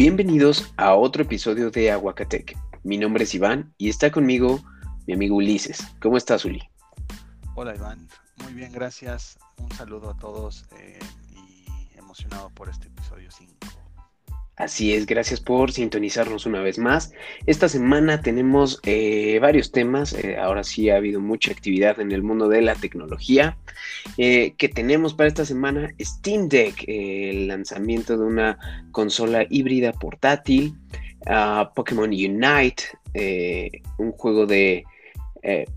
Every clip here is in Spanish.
Bienvenidos a otro episodio de Aguacatec. Mi nombre es Iván y está conmigo mi amigo Ulises. ¿Cómo estás, Uli? Hola, Iván. Muy bien, gracias. Un saludo a todos eh, y emocionado por este episodio 5. Así es, gracias por sintonizarnos una vez más. Esta semana tenemos eh, varios temas, eh, ahora sí ha habido mucha actividad en el mundo de la tecnología. Eh, que tenemos para esta semana Steam Deck, el lanzamiento de una consola híbrida portátil, uh, Pokémon Unite, un juego de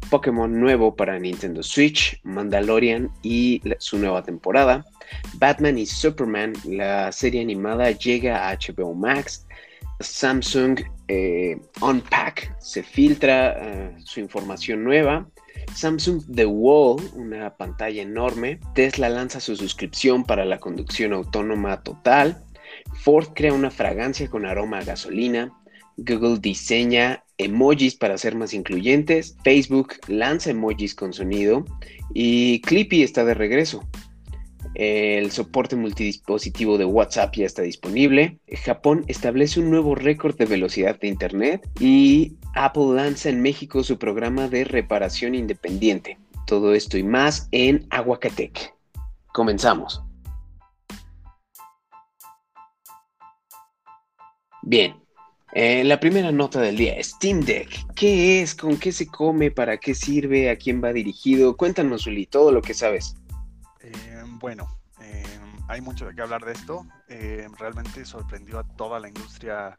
Pokémon nuevo para Nintendo Switch, Mandalorian y su nueva temporada. Batman y Superman, la serie animada llega a HBO Max. Samsung eh, Unpack se filtra eh, su información nueva. Samsung The Wall, una pantalla enorme. Tesla lanza su suscripción para la conducción autónoma total. Ford crea una fragancia con aroma a gasolina. Google diseña emojis para ser más incluyentes. Facebook lanza emojis con sonido. Y Clippy está de regreso. El soporte multidispositivo de WhatsApp ya está disponible. Japón establece un nuevo récord de velocidad de Internet y Apple lanza en México su programa de reparación independiente. Todo esto y más en Aguacatec. Comenzamos. Bien, eh, la primera nota del día, Steam Deck. ¿Qué es? ¿Con qué se come? ¿Para qué sirve? ¿A quién va dirigido? Cuéntanos, Uli, todo lo que sabes. Eh, bueno, eh, hay mucho de qué hablar de esto. Eh, realmente sorprendió a toda la industria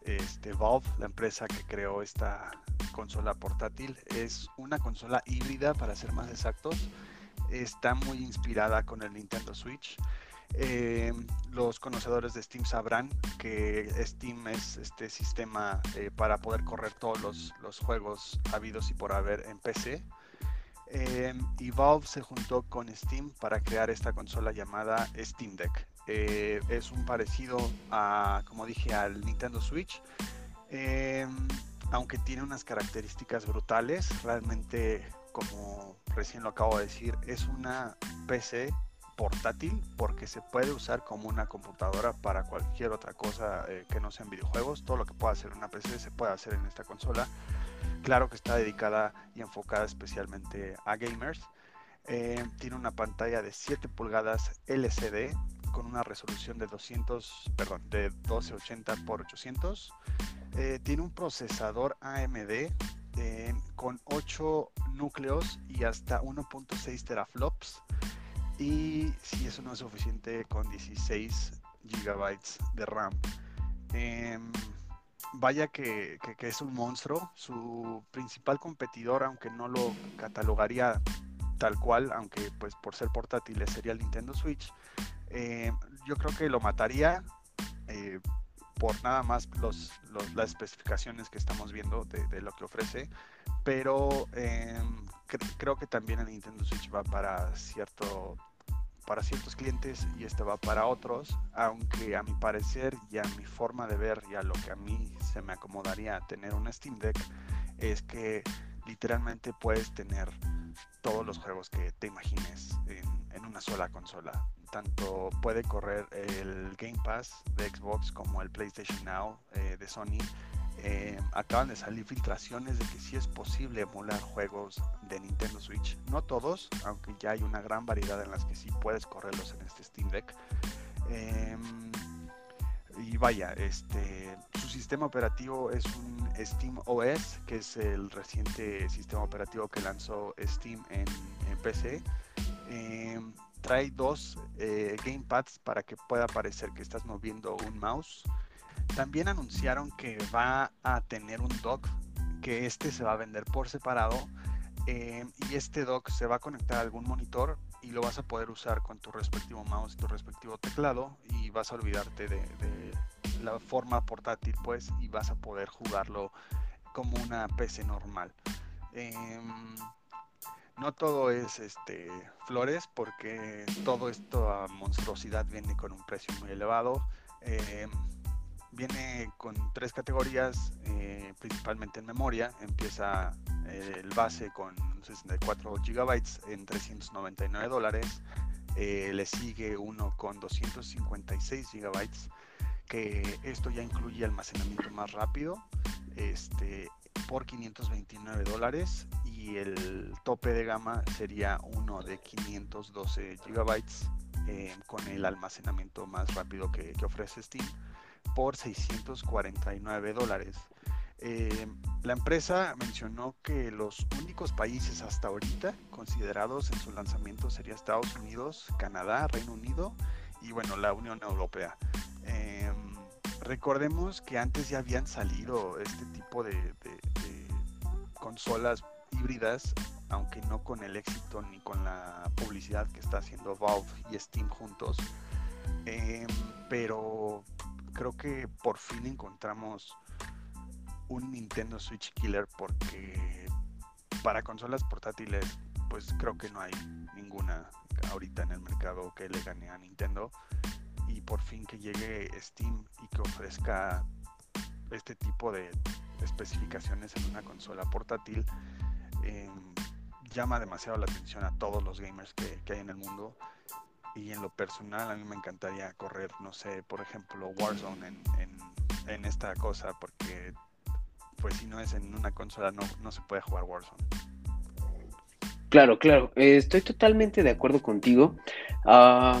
este, Valve, la empresa que creó esta consola portátil. Es una consola híbrida, para ser más exactos. Está muy inspirada con el Nintendo Switch. los conocedores de Steam sabrán que Steam es este sistema para poder correr todos los, juegos habidos y por haber en PC. Eh, y Valve se juntó con Steam para crear esta consola llamada Steam Deck. Eh, es un parecido a, como dije, al Nintendo Switch. Eh, aunque tiene unas características brutales, realmente, como recién lo acabo de decir, es una PC portátil porque se puede usar como una computadora para cualquier otra cosa que no sean videojuegos. Todo lo que pueda hacer una PC se puede hacer en esta consola. Claro que está dedicada y enfocada especialmente a gamers. Eh, tiene una pantalla de 7 pulgadas LCD con una resolución de 200, perdón, de 1280 x 800. tiene un procesador AMD eh, con 8 núcleos y hasta 1.6 teraflops. Y si eso no es suficiente, con 16 GB de RAM. Vaya que, es un monstruo. Su principal competidor, aunque no lo catalogaría tal cual, aunque pues por ser portátil sería el Nintendo Switch, eh, yo creo que lo mataría eh, por nada más los, las especificaciones que estamos viendo de, lo que ofrece, pero em, creo que también el Nintendo Switch va para cierto para ciertos clientes y este va para otros, aunque a mi parecer y a mi forma de ver y a lo que a mí se me acomodaría tener un Steam Deck es que literalmente puedes tener todos los juegos que te imagines en, una sola consola. Tanto puede correr el Game Pass de Xbox como el PlayStation Now eh, de Sony eh, acaban de salir filtraciones de que sí es posible emular juegos de Nintendo Switch. No todos, aunque ya hay una gran variedad en las que sí puedes correrlos en este Steam Deck. Em, y vaya, este, su sistema operativo es un Steam OS, que es el reciente sistema operativo que lanzó Steam en, PC. Em, trae dos eh, gamepads para que pueda parecer que estás moviendo un mouse. También anunciaron que va a tener un dock, que este se va a vender por separado. Eh, y este dock se va a conectar a algún monitor y lo vas a poder usar con tu respectivo mouse y tu respectivo teclado y vas a olvidarte de, la forma portátil pues y vas a poder jugarlo como una PC normal. Em, no todo es este flores porque todo esto a monstruosidad viene con un precio muy elevado. Em, viene con tres categorías, eh, principalmente en memoria. Empieza eh, el base con 64 GB en 399 dólares. Eh, le sigue uno con 256 GB que esto ya incluye almacenamiento más rápido este, por 529 dólares y el tope de gama sería uno de 512 gigabytes eh, con el almacenamiento más rápido que, ofrece Steam por 649 dólares. Eh, la empresa mencionó que los únicos países hasta ahorita considerados en su lanzamiento sería Estados Unidos, Canadá, Reino Unido y bueno, la Unión Europea. Em, recordemos que antes ya habían salido este tipo de, consolas híbridas, aunque no con el éxito ni con la publicidad que está haciendo Valve y Steam juntos. Em, pero creo que por fin encontramos un Nintendo Switch Killer porque para consolas portátiles pues creo que no hay ninguna ahorita en el mercado que le gane a Nintendo. Y por fin que llegue Steam y que ofrezca este tipo de especificaciones en una consola portátil em, llama demasiado la atención a todos los gamers que, hay en el mundo y en lo personal a mí me encantaría correr, no sé, por ejemplo Warzone en, en esta cosa porque pues si no es en una consola no, no se puede jugar Warzone. Claro, claro, eh, estoy totalmente de acuerdo contigo. Ah,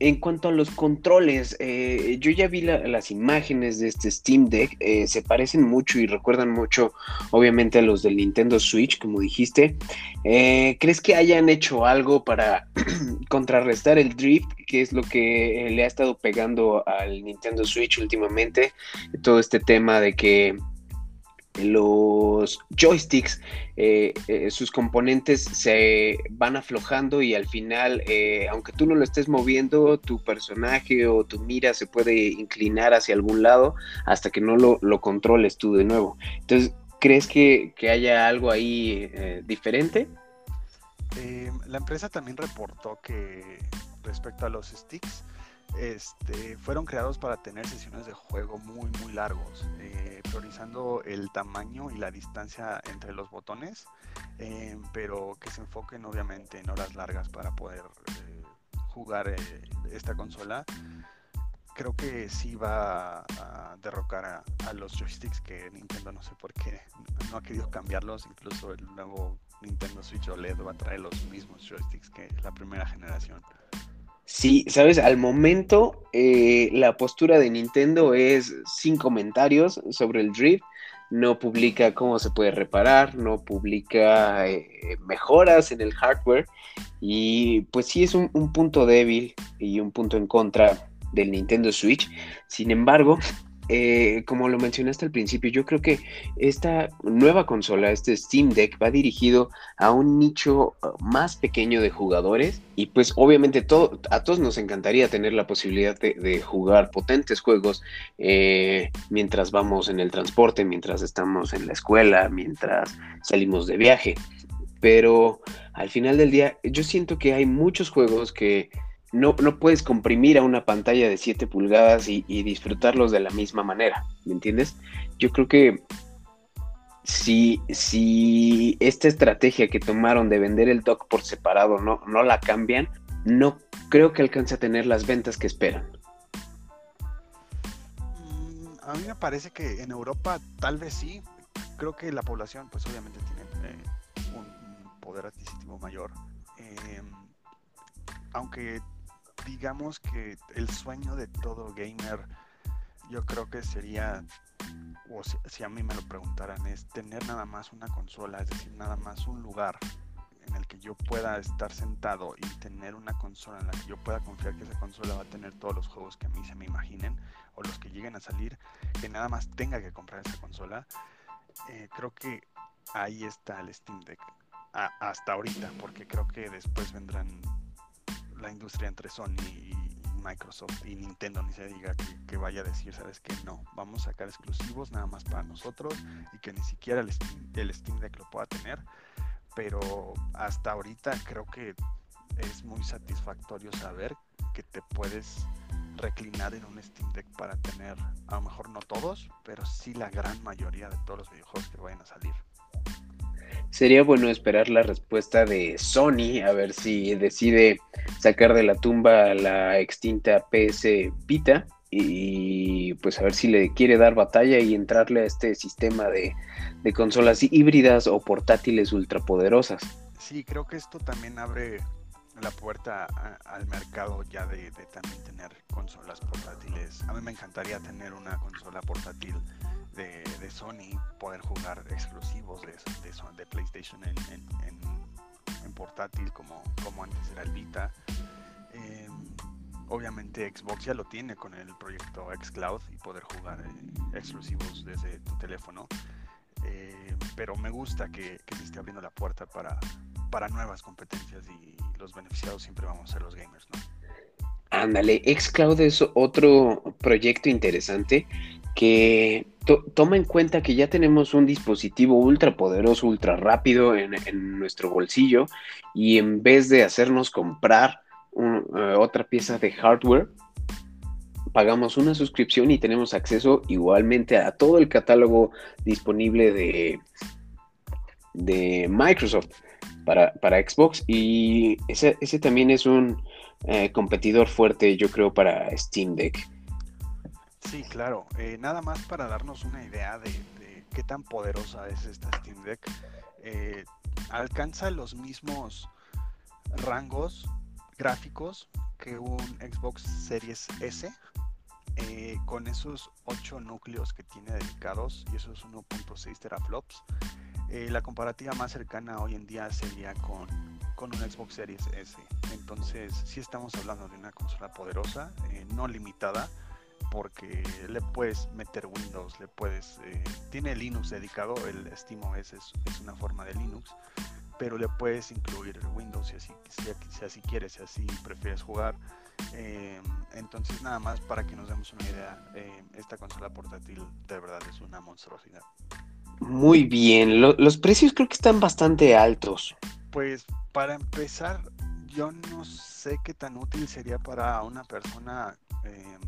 en cuanto a los controles, eh, yo ya vi las imágenes de este Steam Deck, eh, se parecen mucho y recuerdan mucho, obviamente, a los del Nintendo Switch, como dijiste. ¿Crees que hayan hecho algo para contrarrestar el drift, que es lo que le ha estado pegando al Nintendo Switch últimamente? Todo este tema de que los joysticks, eh, eh, sus componentes se van aflojando y al final, eh, aunque tú no lo estés moviendo, tu personaje o tu mira se puede inclinar hacia algún lado hasta que no lo, controles tú de nuevo. Entonces, ¿crees que, que haya algo ahí diferente? la empresa también reportó que respecto a los sticks, este, fueron creados para tener sesiones de juego muy muy largos, eh, priorizando el tamaño y la distancia entre los botones, eh, pero que se enfoquen obviamente en horas largas para poder eh, jugar esta consola. Creo que sí va a, derrocar a, los joysticks que Nintendo no sé por qué no ha querido cambiarlos, incluso el nuevo Nintendo Switch OLED va a traer los mismos joysticks que la primera generación. Sí, sabes, al momento eh, la postura de Nintendo es sin comentarios sobre el drift, no publica cómo se puede reparar, no publica eh, mejoras en el hardware y pues sí es un, punto débil y un punto en contra del Nintendo Switch. Sin embargo, eh, como lo mencionaste al principio, yo creo que esta nueva consola, este Steam Deck, va dirigido a un nicho uh, más pequeño de jugadores y pues obviamente a todos nos encantaría tener la posibilidad de, jugar potentes juegos eh, mientras vamos en el transporte, mientras estamos en la escuela, mientras salimos de viaje. Pero al final del día, yo siento que hay muchos juegos que no, no puedes comprimir a una pantalla de 7 pulgadas y, disfrutarlos de la misma manera, ¿me entiendes? Yo creo que si, si esta estrategia que tomaron de vender el dock por separado no, no la cambian, no creo que alcance a tener las ventas que esperan. Mm, a mí me parece que en Europa tal vez sí. Creo que la población pues obviamente tiene eh, un, poder adquisitivo mayor. Em, aunque digamos que el sueño de todo gamer, yo creo que sería, o si, a mí me lo preguntaran, es tener nada más una consola, es decir, nada más un lugar en el que yo pueda estar sentado y tener una consola en la que yo pueda confiar que esa consola va a tener todos los juegos que a mí se me imaginen o los que lleguen a salir, que nada más tenga que comprar esa consola. Eh, creo que ahí está el Steam Deck hasta ahorita, porque creo que después vendrán la industria entre Sony y Microsoft y Nintendo ni se diga que, vaya a decir, sabes que no, vamos a sacar exclusivos nada más para nosotros y que ni siquiera el Steam, el Steam Deck lo pueda tener. Pero hasta ahorita creo que es muy satisfactorio saber que te puedes reclinar en un Steam Deck para tener, a lo mejor no todos, pero sí la gran mayoría de todos los videojuegos que vayan a salir. Sería bueno esperar la respuesta de Sony, a ver si decide sacar de la tumba la extinta PS Vita y pues a ver si le quiere dar batalla y entrarle a este sistema de, consolas híbridas o portátiles ultrapoderosas. Sí, creo que esto también abre la puerta al mercado ya de, también tener consolas portátiles. A mí me encantaría tener una consola portátil de, Sony, poder jugar exclusivos de, PlayStation en, portátil como, como antes era el Vita. Em, obviamente Xbox ya lo tiene con el proyecto xCloud y poder jugar eh, exclusivos desde tu teléfono. Eh, pero me gusta que, se esté abriendo la puerta para, para nuevas competencias y los beneficiados siempre vamos a ser los gamers, ¿no? Ándale, xCloud es otro proyecto interesante que toma en cuenta que ya tenemos un dispositivo ultra poderoso, ultra rápido en, nuestro bolsillo y en vez de hacernos comprar eh, otra pieza de hardware, pagamos una suscripción y tenemos acceso igualmente a todo el catálogo disponible de, de Microsoft para, Xbox y ese, también es un eh, competidor fuerte yo creo para Steam Deck. Sí, claro. Eh, nada más para darnos una idea de, qué tan poderosa es esta Steam Deck. alcanza los mismos rangos gráficos que un Xbox Series S eh, con esos 8 núcleos que tiene dedicados y esos 1.6 teraflops. Eh, la comparativa más cercana hoy en día sería con, con, un Xbox Series S. Entonces, si estamos hablando de una consola poderosa, eh, no limitada, porque le puedes meter Windows, le puedes. tiene Linux dedicado, el SteamOS es, es una forma de Linux pero le puedes incluir Windows si así, si, quieres, si así prefieres jugar. Em, entonces nada más para que nos demos una idea, em, esta consola portátil de verdad es una monstruosidad. Muy bien, los precios creo que están bastante altos. Pues para empezar, yo no sé qué tan útil sería para una persona em,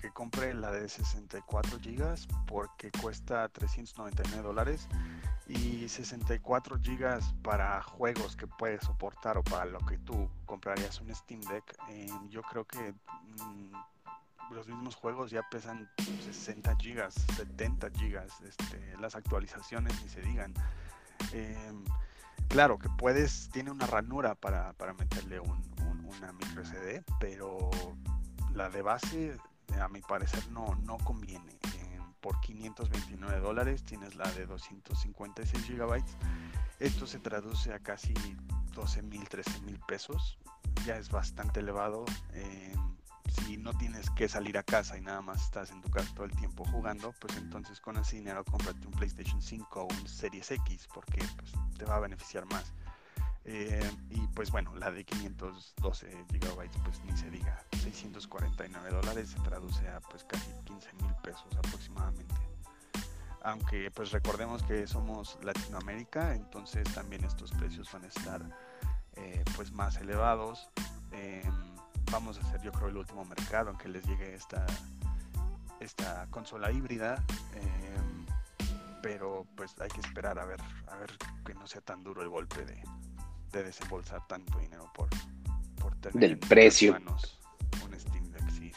que compre la de 64 GB porque cuesta 399 dólares y 64 GB para juegos que puedes soportar o para lo que tú comprarías un Steam Deck, eh, yo creo que mm, los mismos juegos ya pesan 60 GB, 70 GB, este, las actualizaciones ni se digan. Em, claro que puedes, tiene una ranura para, meterle un, una micro SD, pero la de base a mi parecer no, no conviene por 529 dólares tienes la de 256 gigabytes. Esto se traduce a casi 12 mil, 13 mil pesos. Ya es bastante elevado. Si no tienes que salir a casa y nada más estás en tu casa todo el tiempo jugando, pues entonces con ese dinero cómprate un PlayStation 5 o un Series X porque pues, te va a beneficiar más. Eh, y pues bueno, la de 512 gigabytes, pues ni se diga, 649 dólares se traduce a pues casi 15 mil pesos aproximadamente. Aunque pues recordemos que somos Latinoamérica, entonces también estos precios van a estar eh, pues más elevados. Em, vamos a ser yo creo el último mercado en que les llegue esta, esta consola híbrida. Em, pero pues hay que esperar a ver, a ver que no sea tan duro el golpe de, de desembolsar tanto dinero por, por tener del precio. un Steam Deck, sí.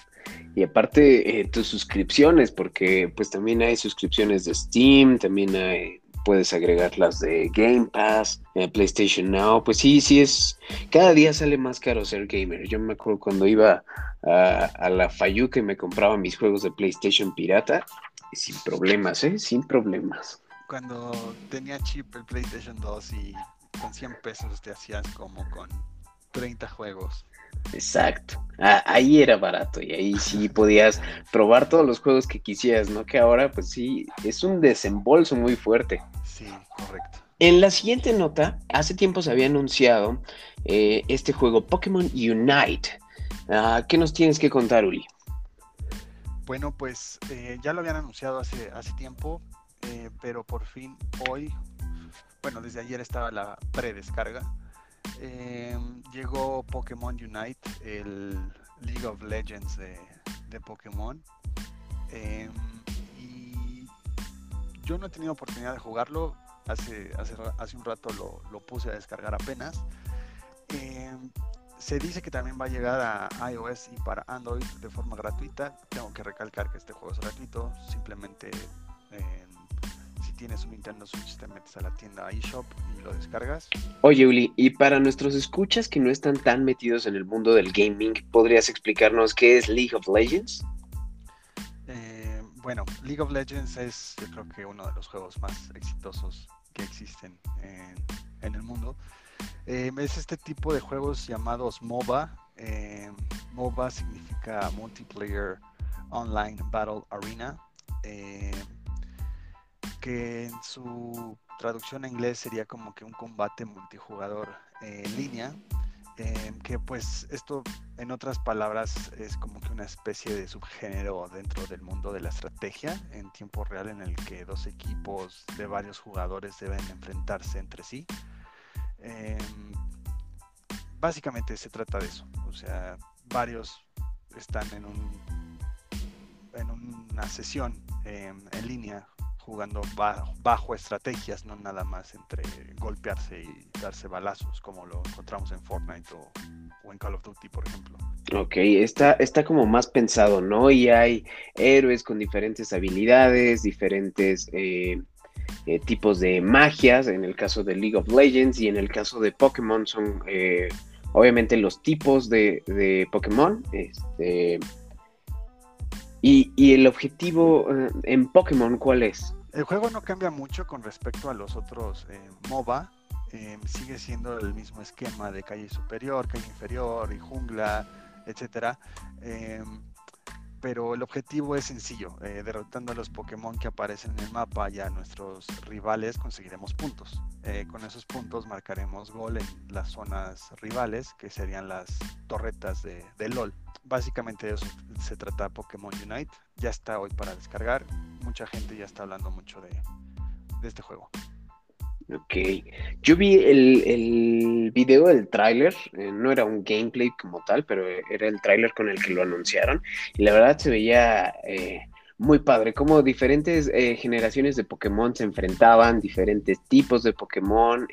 Y aparte eh, tus suscripciones, porque pues también hay suscripciones de Steam, también hay, puedes agregar las de Game Pass, eh, PlayStation Now, pues sí, sí es, cada día sale más caro ser gamer. Yo me acuerdo cuando iba a, la Fayu que me compraba mis juegos de PlayStation pirata, sin problemas, ¿eh? Sin problemas. Cuando tenía chip el PlayStation 2 y con 100 pesos te hacías como con 30 juegos. Exacto, ah, ahí era barato y ahí sí podías probar todos los juegos que quisieras, ¿no? Que ahora pues sí, es un desembolso muy fuerte. Sí, correcto. En la siguiente nota, hace tiempo se había anunciado eh, este juego Pokémon Unite. Ah, ¿Qué nos tienes que contar, Uli? Bueno, pues eh, ya lo habían anunciado hace, hace tiempo, eh, pero por fin hoy bueno, desde ayer estaba la predescarga. Eh, llegó Pokémon Unite, el League of Legends de, Pokémon. Em, y yo no he tenido oportunidad de jugarlo. Hace, un rato lo, puse a descargar apenas. Em, se dice que también va a llegar a iOS y para Android de forma gratuita. Tengo que recalcar que este juego es gratuito. Simplemente si tienes un Nintendo Switch te metes a la tienda eShop y lo descargas. Oye, Uli, y para nuestros escuchas que no están tan metidos en el mundo del gaming, ¿podrías explicarnos qué es League of Legends? Eh, bueno, League of Legends es yo creo que uno de los juegos más exitosos que existen en, en el mundo. Eh, es este tipo de juegos llamados MOBA. Eh, MOBA significa Multiplayer Online Battle Arena, eh, que en su traducción en inglés sería como que un combate multijugador en línea. que pues esto en otras palabras es como que una especie de subgénero dentro del mundo de la estrategia en tiempo real en el que dos equipos de varios jugadores deben enfrentarse entre sí Em, básicamente se trata de eso. O sea, varios están en un en una sesión em, en línea jugando bajo, estrategias, no nada más entre golpearse y darse balazos como lo encontramos en Fortnite o, en Call of Duty, por ejemplo. Ok, está, está como más pensado, ¿no? Y hay héroes con diferentes habilidades, diferentes eh, eh, tipos de magias, en el caso de League of Legends y en el caso de Pokémon son eh, obviamente los tipos de, Pokémon. Este, y, el objetivo en Pokémon, ¿cuál es? El juego no cambia mucho con respecto a los otros MOBA. sigue siendo el mismo esquema de calle superior, calle inferior y jungla, etcétera pero el objetivo es sencillo, eh, derrotando a los Pokémon que aparecen en el mapa y a nuestros rivales conseguiremos puntos. Eh, con esos puntos marcaremos gol en las zonas rivales, que serían las torretas de, de LOL. Básicamente de eso se trata Pokémon Unite. Ya está hoy para descargar. Mucha gente ya está hablando mucho de, de este juego. Ok, yo vi el, el video del tráiler, eh, no era un gameplay como tal, pero era el tráiler con el que lo anunciaron y la verdad se veía eh, muy padre, como diferentes eh, generaciones de Pokémon se enfrentaban, diferentes tipos de Pokémon,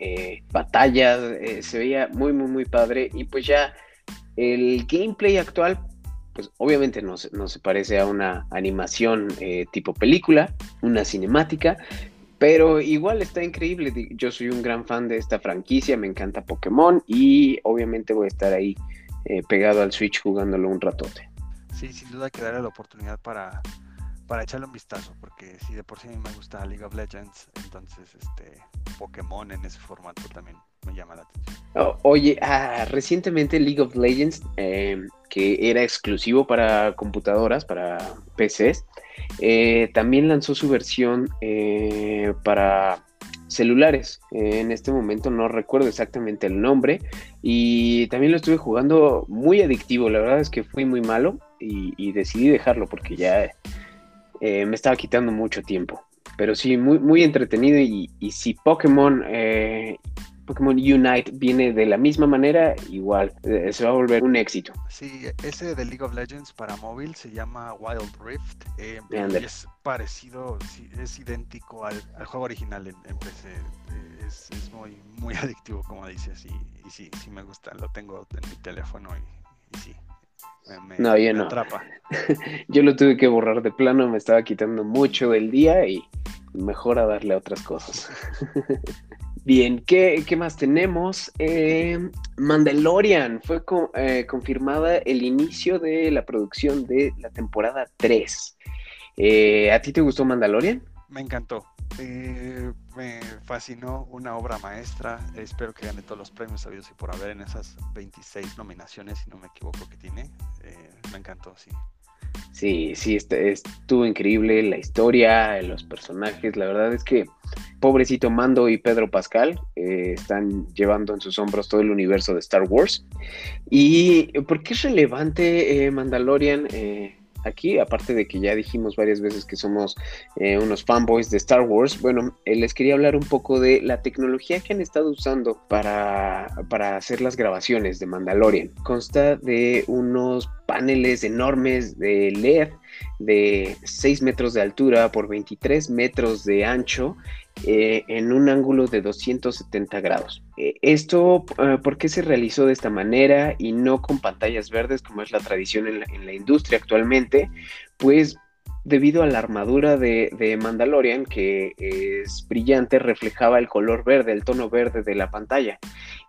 batallas, se veía muy, muy, muy padre y pues ya el gameplay actual pues obviamente no no se parece a una animación tipo película, una cinemática, pero igual está increíble. Yo soy un gran fan de esta franquicia, me encanta Pokémon y obviamente voy a estar ahí eh, pegado al Switch jugándolo un ratote. Sí, sin duda que darle la oportunidad para, para echarle un vistazo, porque si de por sí me gusta League of Legends, entonces este Pokémon en ese formato también me llama la atención. Oye, ah, recientemente League of Legends, em, que era exclusivo para computadoras, para PCs, eh, también lanzó su versión eh, para celulares. en este momento no recuerdo exactamente el nombre y también lo estuve jugando muy adictivo. La verdad es que fui muy malo y, decidí dejarlo porque ya eh, me estaba quitando mucho tiempo. Pero sí, muy, muy entretenido y, y si Pokémon Pokémon Unite viene de la misma manera, igual eh, se va a volver un éxito. Sí, ese de League of Legends para móvil se llama Wild Rift. Eh, es parecido, es idéntico al, juego original en, PC. Eh, es, muy, muy adictivo, como dices, y, sí, sí me gusta. Lo tengo en mi teléfono y, sí. Me, no, yo no. atrapa. yo lo tuve que borrar de plano, me estaba quitando mucho del día y mejor a darle a otras cosas. Bien, ¿qué, más tenemos? Eh, Mandalorian fue eh, confirmada el inicio de la producción de la temporada 3. Eh, ¿A ti te gustó Mandalorian? Me encantó. me fascinó, una obra maestra. Espero que gane todos los premios sabidos y por haber en esas 26 nominaciones, si no me equivoco, que tiene. me encantó, sí. Sí, sí, estuvo increíble la historia, los personajes. La verdad es que pobrecito Mando y Pedro Pascal eh, están llevando en sus hombros todo el universo de Star Wars. ¿Y por qué es relevante eh, Mandalorian? Eh, aquí, aparte de que ya dijimos varias veces que somos eh, unos fanboys de Star Wars, bueno, eh, les quería hablar un poco de la tecnología que han estado usando para, para hacer las grabaciones de Mandalorian. Consta de unos paneles enormes de LED de 6 metros de altura por 23 metros de ancho eh, en un ángulo de 270 grados. Eh, esto, ¿por qué se realizó de esta manera y no con pantallas verdes como es la tradición en la, industria actualmente? Pues debido a la armadura de, Mandalorian, que es brillante, reflejaba el color verde, el tono verde de la pantalla.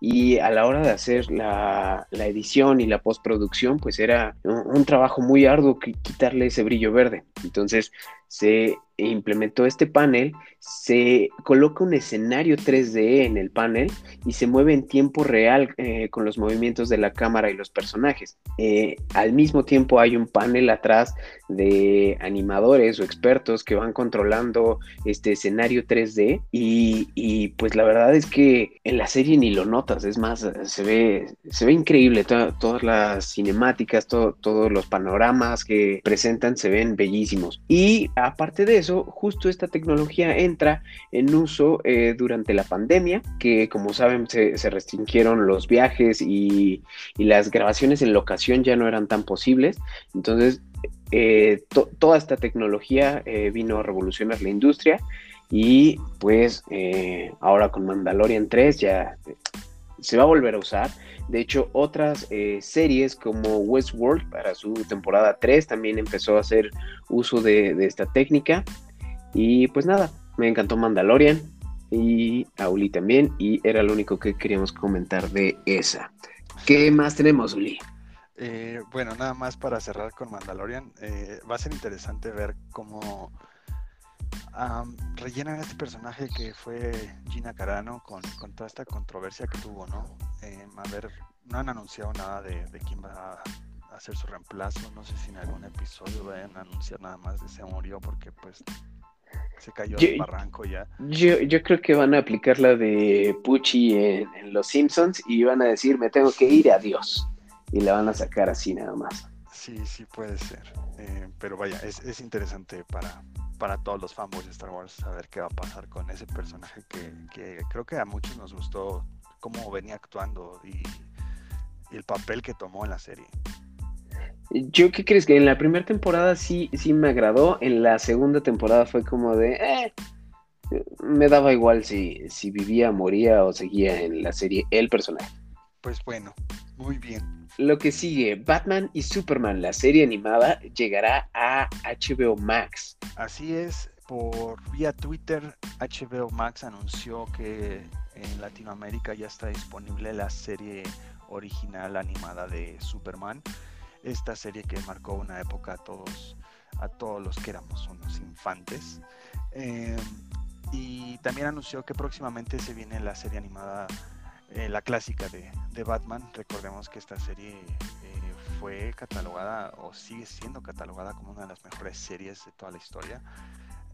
Y a la hora de hacer la, edición y la postproducción, pues era un trabajo muy arduo quitarle ese brillo verde. Entonces se implementó este panel, se coloca un escenario 3D en el panel y se mueve en tiempo real eh, con los movimientos de la cámara y los personajes. Eh, al mismo tiempo hay un panel atrás de animadores o expertos que van controlando este escenario 3D y, pues la verdad es que en la serie ni lo notas, es más, se ve, se ve increíble, todas las cinemáticas, todos los panoramas que presentan se ven bellísimos. Y aparte de eso, justo esta tecnología entra en uso eh, durante la pandemia, que como saben se, restringieron los viajes y, las grabaciones en locación ya no eran tan posibles. Entonces, eh, toda esta tecnología eh, vino a revolucionar la industria y pues ahora con Mandalorian 3 ya se va a volver a usar. De hecho, otras series como Westworld para su temporada 3 también empezó a hacer uso de, esta técnica. Y pues nada, me encantó Mandalorian y a Uli también. Y era lo único que queríamos comentar de esa. ¿Qué más tenemos, Uli? Eh, bueno, nada más para cerrar con Mandalorian. Eh, va a ser interesante ver cómo rellenan este personaje que fue Gina Carano con, toda esta controversia que tuvo, ¿no? Eh, a ver, no han anunciado nada de, de quién va a hacer su reemplazo. No sé si en algún episodio vayan a anunciar nada más de se murió porque pues se cayó el barranco ya. Yo, yo creo que van a aplicar la de Pucci en, Los Simpsons y van a decir, me tengo que ir, adiós. Y la van a sacar así nada más. Sí, sí puede ser. Eh, pero vaya, es, es, interesante para, para todos los fanboys de Star Wars saber qué va a pasar con ese personaje que, que creo que a muchos nos gustó cómo venía actuando y, y el papel que tomó en la serie. Yo, ¿qué crees? Que en la primera temporada sí, sí me agradó. En la segunda temporada fue como de. Eh, me daba igual si, si vivía, moría o seguía en la serie el personaje. Pues bueno, muy bien. Lo que sigue, Batman y Superman, la serie animada, llegará a HBO Max. Así es, por vía Twitter, HBO Max anunció que en Latinoamérica ya está disponible la serie original animada de Superman esta serie que marcó una época a todos, a todos los que éramos unos infantes. Em, y también anunció que próximamente se viene la serie animada, eh, la clásica de, Batman. Recordemos que esta serie eh, fue catalogada o sigue siendo catalogada como una de las mejores series de toda la historia.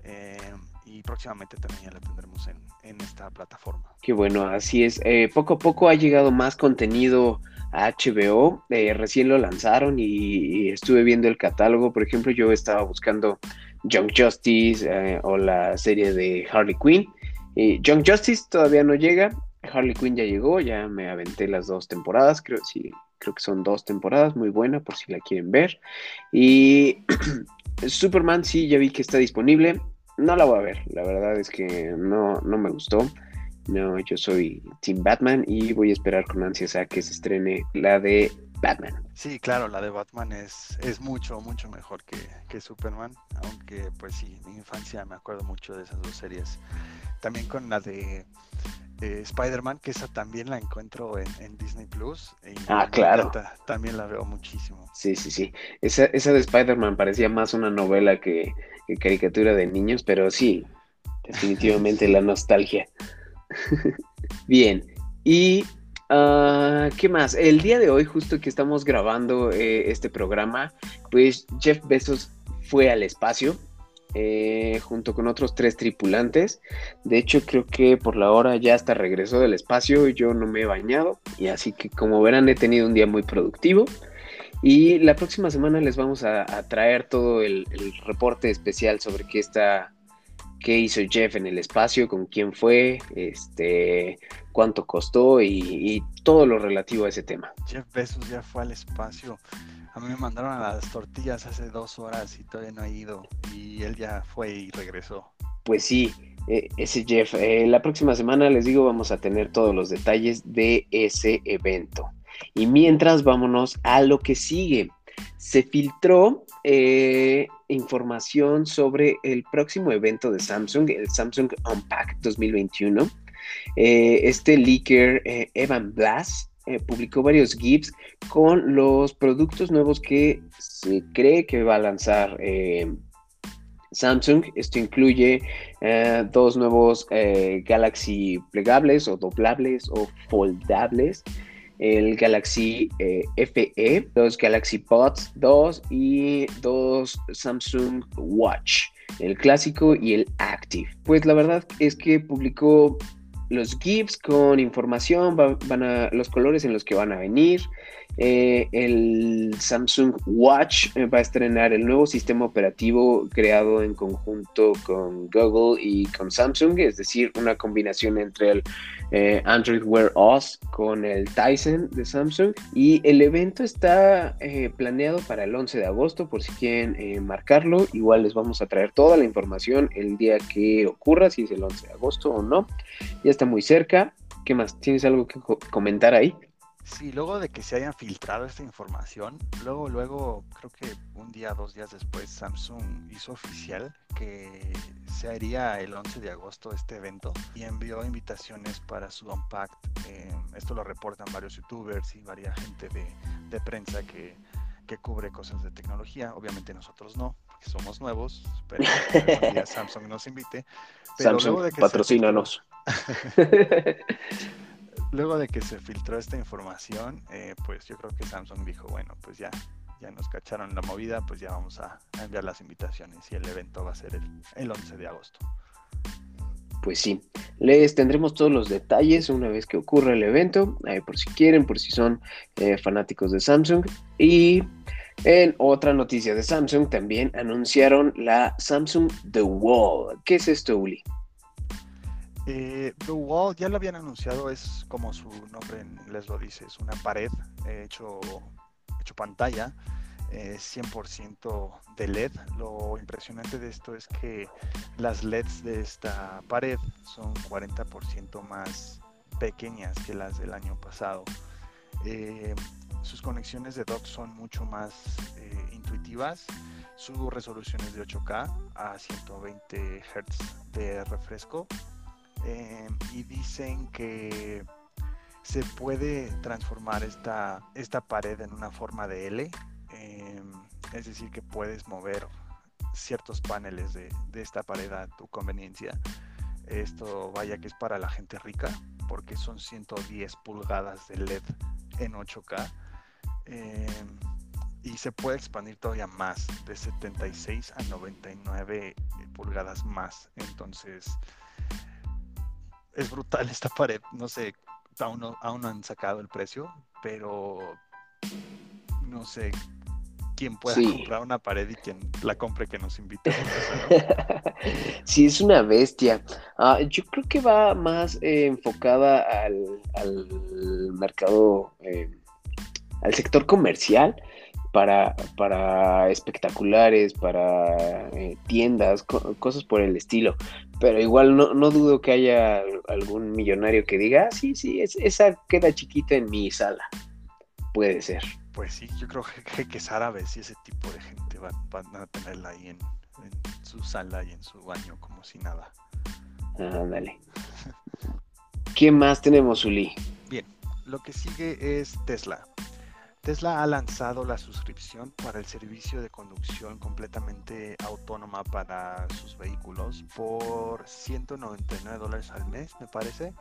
Em, y próximamente también ya la tendremos en, en esta plataforma. Qué bueno, así es. Eh, poco a poco ha llegado más contenido HBO. Eh, recién lo lanzaron y, estuve viendo el catálogo. Por ejemplo, yo estaba buscando Young Justice eh, o la serie de Harley Quinn. Young Justice todavía no llega. Harley Quinn ya llegó, ya me aventé las dos temporadas, creo, sí, creo que son dos temporadas, muy buena por si la quieren ver. Y Superman sí, ya vi que está disponible. No la voy a ver, la verdad es que no, no me gustó. No, yo soy Team Batman y voy a esperar con ansias a que se estrene la de Batman. Sí, claro, la de Batman es, es mucho, mucho mejor que, que Superman, aunque pues sí, mi infancia me acuerdo mucho de esas dos series. También con la de eh, Spider-Man, que esa también la encuentro en, Disney Plus. ah, claro. también la veo muchísimo. Sí, sí, sí. Esa, esa de Spider-Man parecía más una novela que, que caricatura de niños, pero sí, definitivamente la nostalgia. Bien, y ah, ¿qué más? El día de hoy, justo que estamos grabando eh, este programa, pues Jeff Bezos fue al espacio. Eh, junto con otros tres tripulantes. De hecho, creo que por la hora ya hasta regresó del espacio. Yo no me he bañado. Y así que, como verán, he tenido un día muy productivo. Y la próxima semana les vamos a, traer todo el, reporte especial sobre qué está qué hizo Jeff en el espacio, con quién fue, este, cuánto costó y, todo lo relativo a ese tema. Jeff Bezos ya fue al espacio. A mí me mandaron a las tortillas hace dos horas y todavía no ha ido. Y él ya fue y regresó. Pues sí, eh, ese Jeff. Eh, la próxima semana les digo, vamos a tener todos los detalles de ese evento. Y mientras, vámonos a lo que sigue. Se filtró eh, información sobre el próximo evento de Samsung, el Samsung Unpack 2021. este leaker, Evan Blass, publicó varios GIFs con los productos nuevos que se cree que va a lanzar Samsung. Esto incluye eh, dos nuevos eh, Galaxy plegables o doblables o foldables. El Galaxy eh, FE, dos Galaxy Pods 2 y dos Samsung Watch, el clásico y el Active. Pues la verdad es que publicó los GIFs con información, van a, los colores en los que van a venir, eh, el Samsung Watch eh, va a estrenar el nuevo sistema operativo creado en conjunto con Google y con Samsung, es decir, una combinación entre el eh, Android Wear OS con el Tyson de Samsung. Y el evento está planeado para el 11 de agosto, por si quieren marcarlo. Igual les vamos a traer toda la información el día que ocurra, si es el 11 de agosto o no. Ya está muy cerca. ¿Qué más? ¿Tienes algo que comentar ahí? Sí, luego de que se hayan filtrado esta información, luego, luego, creo que un día, dos días después, Samsung hizo oficial que se haría el 11 de agosto este evento y envió invitaciones para su Unpacked. Eh, esto lo reportan varios youtubers y varias gente de, prensa que, cubre cosas de tecnología. Obviamente nosotros no, porque somos nuevos, pero Samsung nos invite. Pero Samsung, de que patrocínanos. luego de que se filtró esta información, eh, pues yo creo que Samsung dijo, bueno, pues ya, ya nos cacharon la movida, pues ya vamos a, enviar las invitaciones y el evento va a ser el, 11 de agosto. Pues sí, les tendremos todos los detalles una vez que ocurra el evento, eh, por si quieren, por si son eh, fanáticos de Samsung. Y en otra noticia de Samsung también anunciaron la Samsung The Wall. ¿Qué es esto, Uli? Eh, The Wall ya lo habían anunciado, es como su nombre en inglés lo dice, es una pared eh, hecho, hecho pantalla, 100% eh, de LED. Lo impresionante de esto es que las LEDs de esta pared son 40% más pequeñas que las del año pasado. sus conexiones de dock son mucho más intuitivas. Su resolución es de 8K a 120 Hz de refresco eh, y dicen que se puede transformar esta, esta pared en una forma de L, eh, es decir, que puedes mover ciertos paneles de, esta pared a tu conveniencia. Esto vaya que es para la gente rica, porque son 110 pulgadas de LED en 8K. Eh, y se puede expandir todavía más, de 76 a 99 pulgadas más. Entonces, es brutal esta pared. No sé, aún no, aún han sacado el precio, pero no sé quién pueda comprar una pared y quien la compre que nos invite. sí, es una bestia. Ah, yo creo que va más eh, enfocada al, mercado, eh, al sector comercial para, para espectaculares, para eh, tiendas, cosas por el estilo. Pero igual no, no, dudo que haya algún millonario que diga, ah, sí, sí, esa queda chiquita en mi sala. Puede ser. Pues sí, yo creo que, que es árabes y ese tipo de gente van, a tenerla ahí en, su sala y en su baño como si nada. Ándale. ¿Qué más tenemos, Uli? Bien, lo que sigue es Tesla. Tesla ha lanzado la suscripción para el servicio de conducción completamente autónoma para sus vehículos por 199 dólares al mes, me parece.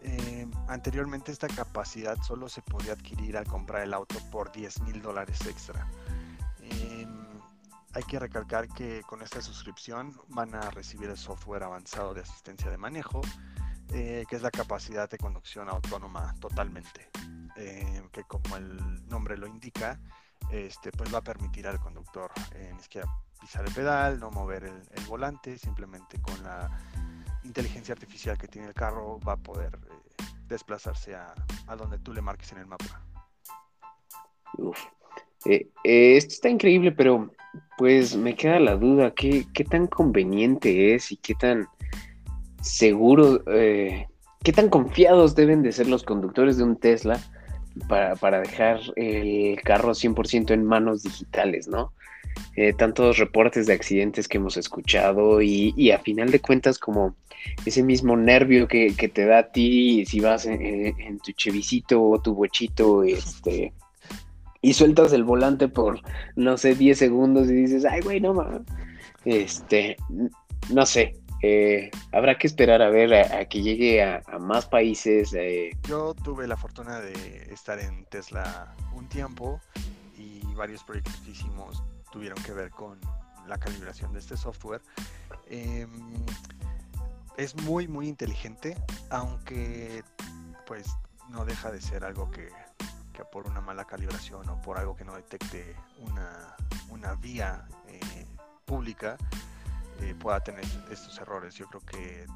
Eh, anteriormente esta capacidad solo se podía adquirir al comprar el auto por 10 mil dólares extra. Eh, hay que recalcar que con esta suscripción van a recibir el software avanzado de asistencia de manejo, eh, que es la capacidad de conducción autónoma totalmente. Eh, que como el nombre lo indica, este, pues va a permitir al conductor eh, ni siquiera pisar el pedal, no mover el, volante, simplemente con la inteligencia artificial que tiene el carro va a poder eh, desplazarse a, donde tú le marques en el mapa. esto está increíble, pero pues me queda la duda, ¿qué, qué tan conveniente es y qué tan seguro, eh, qué tan confiados deben de ser los conductores de un Tesla para, dejar el carro 100% en manos digitales, ¿no? Eh, tantos reportes de accidentes que hemos escuchado y, a final de cuentas como ese mismo nervio que, te da a ti si vas en, tu chevisito o tu bochito este, y sueltas el volante por, no sé, 10 segundos y dices, ay, güey, no mames. Este, no sé, eh, habrá que esperar a ver a, que llegue a, más países. Eh. Yo tuve la fortuna de estar en Tesla un tiempo y varios proyectos que hicimos tuvieron que ver con la calibración de este software. Em, es muy, muy inteligente, aunque pues no deja de ser algo que, por una mala calibración o por algo que no detecte una, una vía eh, pública, eh, pueda tener estos errores. Yo creo que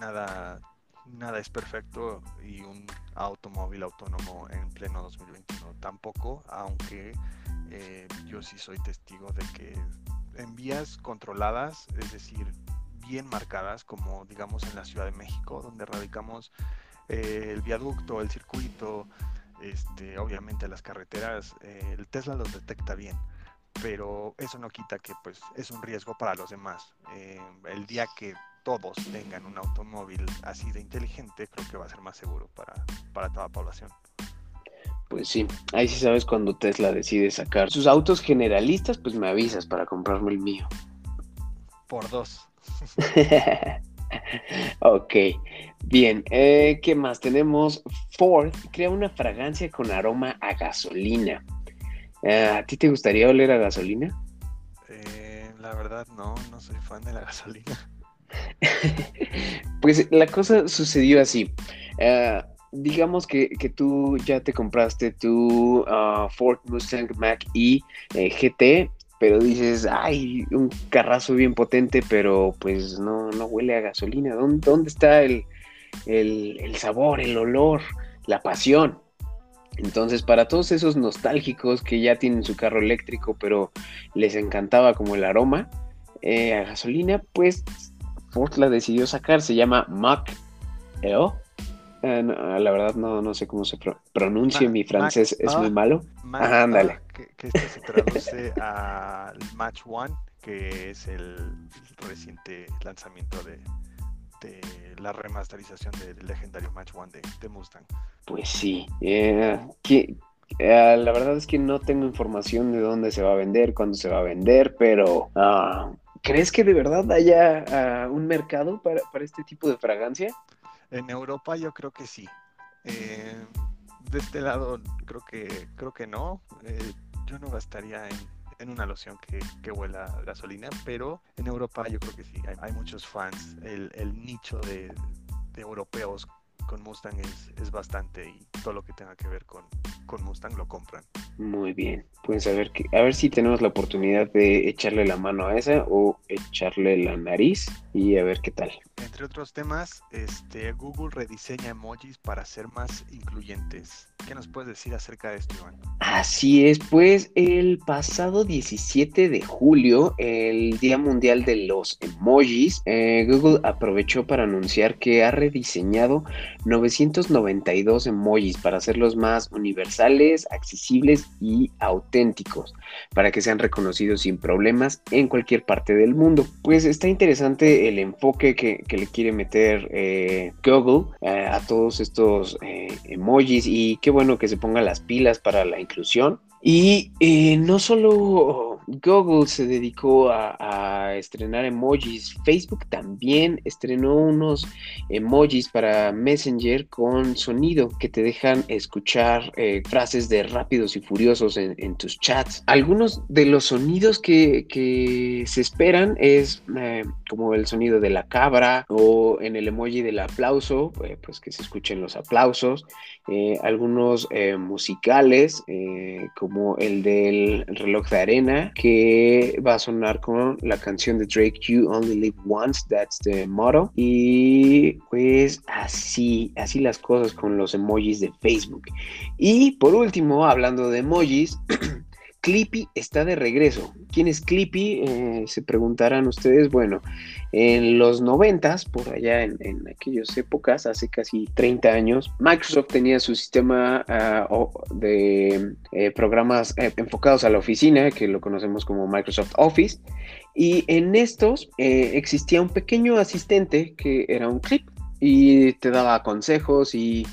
nada, nada es perfecto y un automóvil autónomo en pleno 2021 tampoco, aunque eh, yo sí soy testigo de que en vías controladas, es decir, bien marcadas, como digamos en la Ciudad de México, donde radicamos eh, el viaducto, el circuito, este, obviamente las carreteras, el Tesla los detecta bien pero eso no quita que pues es un riesgo para los demás. Eh, el día que todos tengan un automóvil así de inteligente, creo que va a ser más seguro para, para toda la población. Pues sí, ahí sí sabes cuando Tesla decide sacar sus autos generalistas, pues me avisas para comprarme el mío. Por dos. ok, bien, eh, ¿qué más? Tenemos Ford, crea una fragancia con aroma a gasolina. Eh, ¿A ti te gustaría oler a gasolina? Eh, la verdad no, no soy fan de la gasolina. pues la cosa sucedió así. Eh, digamos que, tú ya te compraste tu ah, Ford Mustang Mach E GT, pero dices, ay, un carrazo bien potente, pero pues no, no huele a gasolina. ¿Dónde, dónde está el, el sabor, el olor, la pasión? Entonces, para todos esos nostálgicos que ya tienen su carro eléctrico, pero les encantaba como el aroma eh, a gasolina, pues Ford la decidió sacar. Se llama Mac. Eh, la verdad no, no sé cómo se pronuncia, mi francés es muy malo. Ajá, ándale. Que, que esto se traduce al Match One, que es el reciente lanzamiento de, la remasterización del legendario Match One de, Mustang. Pues sí, eh, que, eh, la verdad es que no tengo información de dónde se va a vender, cuándo se va a vender, pero ah, ¿crees que de verdad haya ah, un mercado para, este tipo de fragancia? En Europa yo creo que sí. Eh, de este lado creo que creo que no. yo no gastaría en en una loción que, que huela gasolina, pero en Europa yo creo que sí, hay, muchos fans, el, nicho de, europeos con Mustang es, es, bastante y todo lo que tenga que ver con, con Mustang lo compran. Muy bien, pues a ver, que, a ver si tenemos la oportunidad de echarle la mano a esa o echarle la nariz y a ver qué tal. Entre otros temas, este, Google rediseña emojis para ser más incluyentes. ¿Qué nos puedes decir acerca de esto, Iván? Así es, pues el pasado 17 de julio, el Día Mundial de los Emojis, eh, Google aprovechó para anunciar que ha rediseñado 992 emojis para hacerlos más universales, accesibles y auténticos, para que sean reconocidos sin problemas en cualquier parte del mundo. Pues está interesante el enfoque que, le quiere meter eh, Google eh, a todos estos emojis y qué bueno que se pongan las pilas para la inclusión. Y eh, no solo Google se dedicó a, estrenar emojis, Facebook también estrenó unos emojis para Messenger con sonido que te dejan escuchar eh, frases de rápidos y furiosos en, tus chats. Algunos de los sonidos que, se esperan es eh, como el sonido de la cabra o en el emoji del aplauso, pues que se escuchen los aplausos. Algunos musicales como el del reloj de arena, que va a sonar con la canción de Drake, You Only Live Once, that's the motto. Y pues así, así las cosas con los emojis de Facebook. Y por último, hablando de emojis, Clippy está de regreso. ¿Quién es Clippy? Eh, se preguntarán ustedes. Bueno, en los noventas, por allá en, aquellas épocas, hace casi 30 años, Microsoft tenía su sistema ah, de eh, programas eh, enfocados a la oficina, que lo conocemos como Microsoft Office, y en estos existía un pequeño asistente que era un clip y te daba consejos y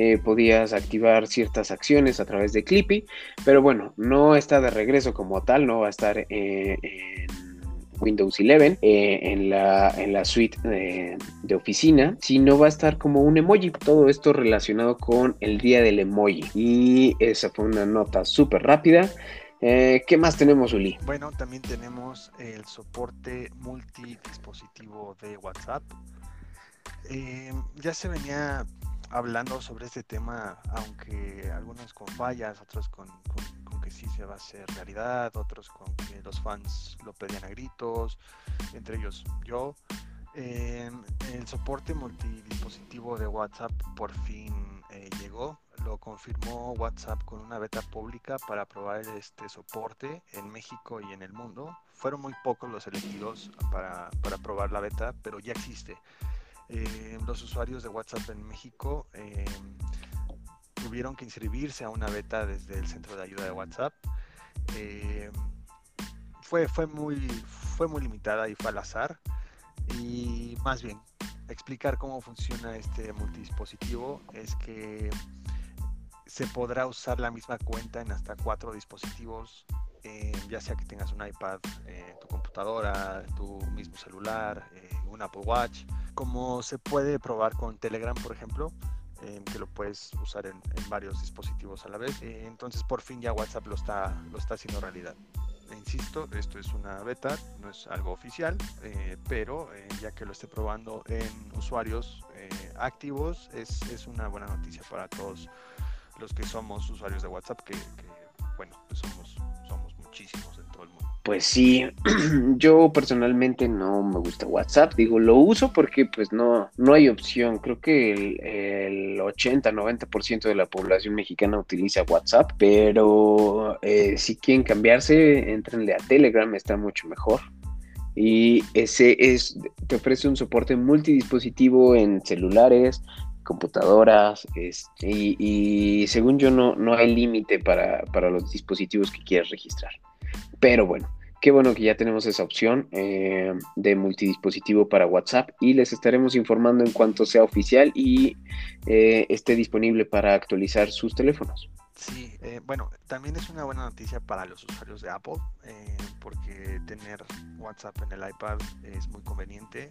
eh, podías activar ciertas acciones a través de Clippy, pero bueno, no está de regreso como tal, no va a estar eh, en Windows 11 eh, en, la, en la suite de, oficina, sino va a estar como un emoji. Todo esto relacionado con el día del emoji. Y esa fue una nota súper rápida. ¿Qué más tenemos, Uli? Bueno, también tenemos el soporte multidispositivo de WhatsApp. ya se venía hablando sobre este tema, aunque algunos con fallas, otros con, que sí se va a hacer realidad, otros con que los fans lo pedían a gritos, entre ellos yo. Em, el soporte multidispositivo de WhatsApp por fin eh, llegó, lo confirmó WhatsApp con una beta pública para probar este soporte en México y en el mundo. Fueron muy pocos los elegidos para, para probar la beta, pero ya existe. Eh, los usuarios de WhatsApp en México eh, tuvieron que inscribirse a una beta desde el centro de ayuda de WhatsApp. Eh, fue, fue, muy, fue muy limitada y fue al azar. Y más bien, explicar cómo funciona este multidispositivo es que se podrá usar la misma cuenta en hasta cuatro dispositivos, ya sea que tengas un iPad, tu computadora, tu mismo celular, Apple Watch como se puede probar con Telegram, por ejemplo, eh, que lo puedes usar en, varios dispositivos a la vez. Eh, entonces, por fin ya WhatsApp lo está, lo está haciendo realidad. E insisto, esto es una beta, no es algo oficial, eh, pero ya que lo esté probando en usuarios activos, es, es, una buena noticia para todos los que somos usuarios de WhatsApp, que, que bueno, pues somos, somos muchísimos Pues sí, yo personalmente no me gusta WhatsApp, digo, lo uso porque pues no, no hay opción, creo que el, 80-90% de la población mexicana utiliza WhatsApp, pero eh, si quieren cambiarse, entrenle a Telegram, está mucho mejor. Y ese es, te ofrece un soporte multidispositivo en celulares, computadoras, este, y, según yo no, no hay límite para, para los dispositivos que quieras registrar. Pero bueno, Qué bueno que ya tenemos esa opción eh, de multidispositivo para WhatsApp y les estaremos informando en cuanto sea oficial y eh, esté disponible para actualizar sus teléfonos. Sí, eh, bueno, también es una buena noticia para los usuarios de Apple porque tener WhatsApp en el iPad es muy conveniente.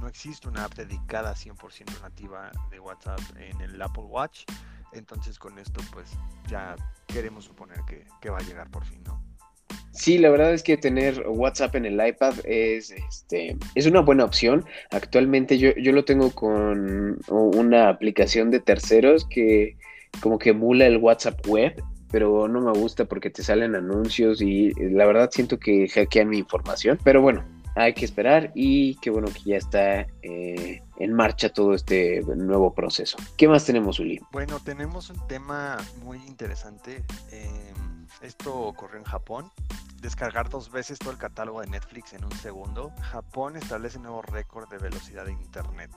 no existe una app dedicada 100% nativa de WhatsApp en el Apple Watch, entonces con esto pues ya queremos suponer que, que va a llegar por fin, ¿no? Sí, la verdad es que tener WhatsApp en el iPad es, este, es una buena opción. Actualmente yo, yo lo tengo con una aplicación de terceros que como que emula el WhatsApp web, pero no me gusta porque te salen anuncios y la verdad siento que hackean mi información. Pero bueno, hay que esperar y qué bueno que ya está eh, en marcha todo este nuevo proceso. ¿Qué más tenemos, Uli? Bueno, tenemos un tema muy interesante. Em, esto ocurrió en Japón descargar dos veces todo el catálogo de Netflix en un segundo, Japón establece nuevo récord de velocidad de Internet.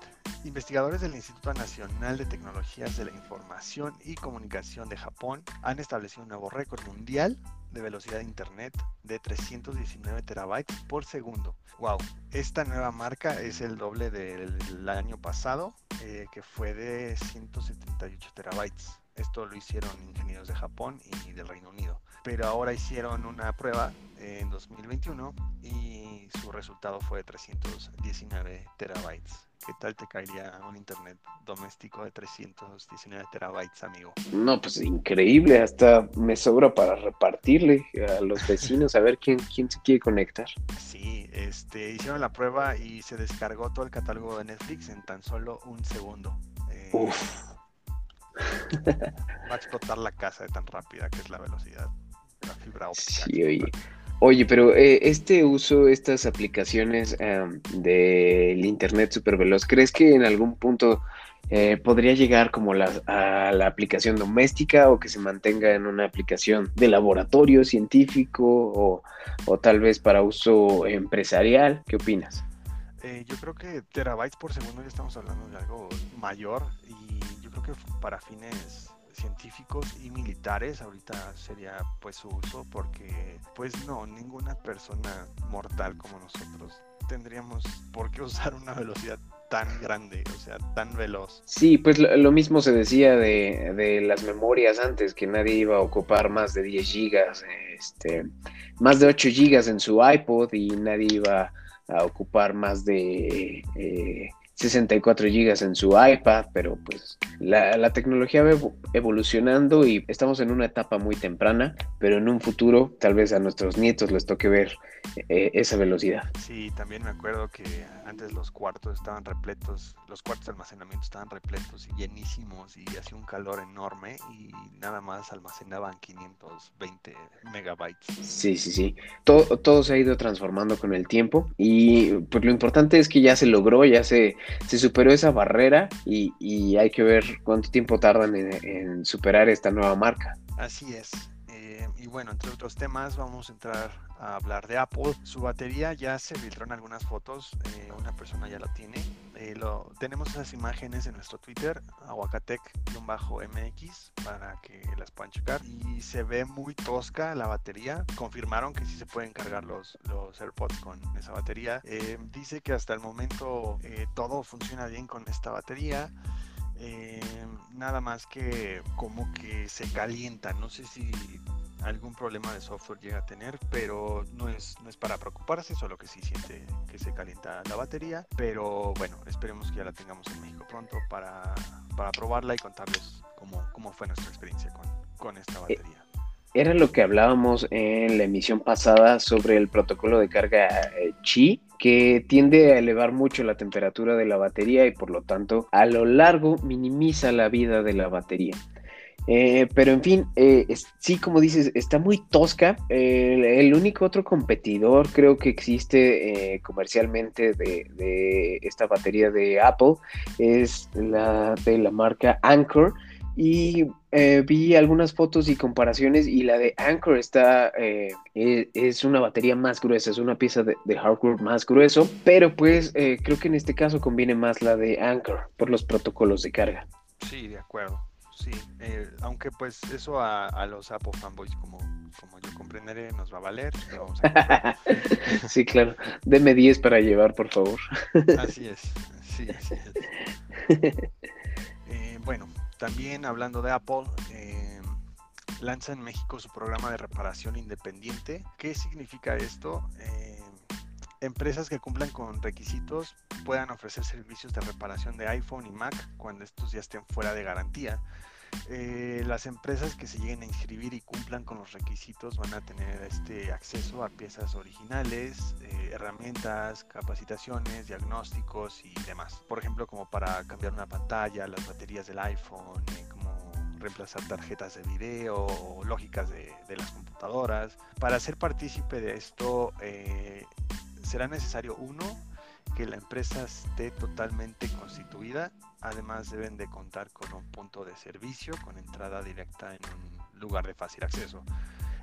Investigadores del Instituto Nacional de Tecnologías de la Información y Comunicación de Japón han establecido un nuevo récord mundial de velocidad de Internet de 319 terabytes por segundo. ¡Wow! Esta nueva marca es el doble del año pasado, eh, que fue de 178 terabytes. Esto lo hicieron ingenieros de Japón y del Reino Unido pero ahora hicieron una prueba en 2021 y su resultado fue de 319 terabytes. ¿Qué tal te caería un internet doméstico de 319 terabytes, amigo? No, pues increíble, hasta me sobra para repartirle a los vecinos a ver quién, quién se quiere conectar. Sí, este, hicieron la prueba y se descargó todo el catálogo de Netflix en tan solo un segundo. Eh, Uf. Va a explotar la casa de tan rápida que es la velocidad. Sí, oye. Oye, pero eh, este uso, estas aplicaciones del Internet super veloz, ¿crees que en algún punto eh, podría llegar como a la aplicación doméstica o que se mantenga en una aplicación de laboratorio científico o, tal vez para uso empresarial. ¿Qué opinas? Eh, yo creo que terabytes por segundo ya estamos hablando de algo mayor y yo creo que para fines científicos y militares ahorita sería pues su uso porque pues no, ninguna persona mortal como nosotros tendríamos por qué usar una velocidad tan grande, o sea, tan veloz. Sí, pues lo, mismo se decía de, las memorias antes, que nadie iba a ocupar más de 10 gigas, este, más de 8 gigas en su iPod y nadie iba a ocupar más de eh, 64 gigas en su iPad, pero pues la, tecnología va evolucionando y estamos en una etapa muy temprana, pero en un futuro tal vez a nuestros nietos les toque ver eh, esa velocidad. Sí, también me acuerdo que antes los cuartos estaban repletos, los cuartos de almacenamiento estaban repletos y llenísimos y hacía un calor enorme y nada más almacenaban 520 megabytes. Sí, sí, sí. Todo, todo se ha ido transformando con el tiempo y pues lo importante es que ya se logró, ya se se superó esa barrera y, hay que ver cuánto tiempo tardan en, superar esta nueva marca. Así es. Eh, y bueno, entre otros temas, vamos a entrar a hablar de Apple. Su batería ya se filtró en algunas fotos, eh, una persona ya la tiene. Eh, lo, tenemos esas imágenes en nuestro Twitter, aguacatec-mx, para que las puedan checar. Y se ve muy tosca la batería. Confirmaron que sí se pueden cargar los, los AirPods con esa batería. Eh, dice que hasta el momento todo funciona bien con esta batería. nada más que como que se calienta. No sé si algún problema de software llega a tener, pero no es, no es para preocuparse, solo que sí siente que se calienta la batería. Pero bueno, esperemos que ya la tengamos en México pronto para, para probarla y contarles cómo, cómo fue nuestra experiencia con, con esta eh, batería. Era lo que hablábamos en la emisión pasada sobre el protocolo de carga eh, Qi, que tiende a elevar mucho la temperatura de la batería y por lo tanto a lo largo minimiza la vida de la batería. Eh, pero en fin, eh, sí, como dices, está muy tosca. el único otro competidor creo que existe eh, comercialmente de, esta batería de Apple es la de la marca Anchor. Y vi algunas fotos y comparaciones y la de Anchor está, es una batería más gruesa, es una pieza de, de hardware más grueso, pero pues creo que en este caso conviene más la de Anchor por los protocolos de carga. Sí, de acuerdo. Sí, eh, aunque pues eso a, los Apple fanboys como, como yo comprenderé nos va a valer. sí, claro. Deme 10 para llevar, por favor. así es, sí, así es. Eh, bueno, también hablando de Apple, eh, lanza en México su programa de reparación independiente. ¿Qué significa esto? Empresas que cumplan con requisitos puedan ofrecer servicios de reparación de iPhone y Mac cuando estos ya estén fuera de garantía. Eh, las empresas que se lleguen a inscribir y cumplan con los requisitos van a tener este acceso a piezas originales, eh, herramientas, capacitaciones, diagnósticos y demás. Por ejemplo, como para cambiar una pantalla, las baterías del iPhone, eh, como reemplazar tarjetas de video o lógicas de, de, las computadoras. Para ser partícipe de esto será necesario uno que la empresa esté totalmente constituida. Además deben de contar con un punto de servicio con entrada directa en un lugar de fácil acceso.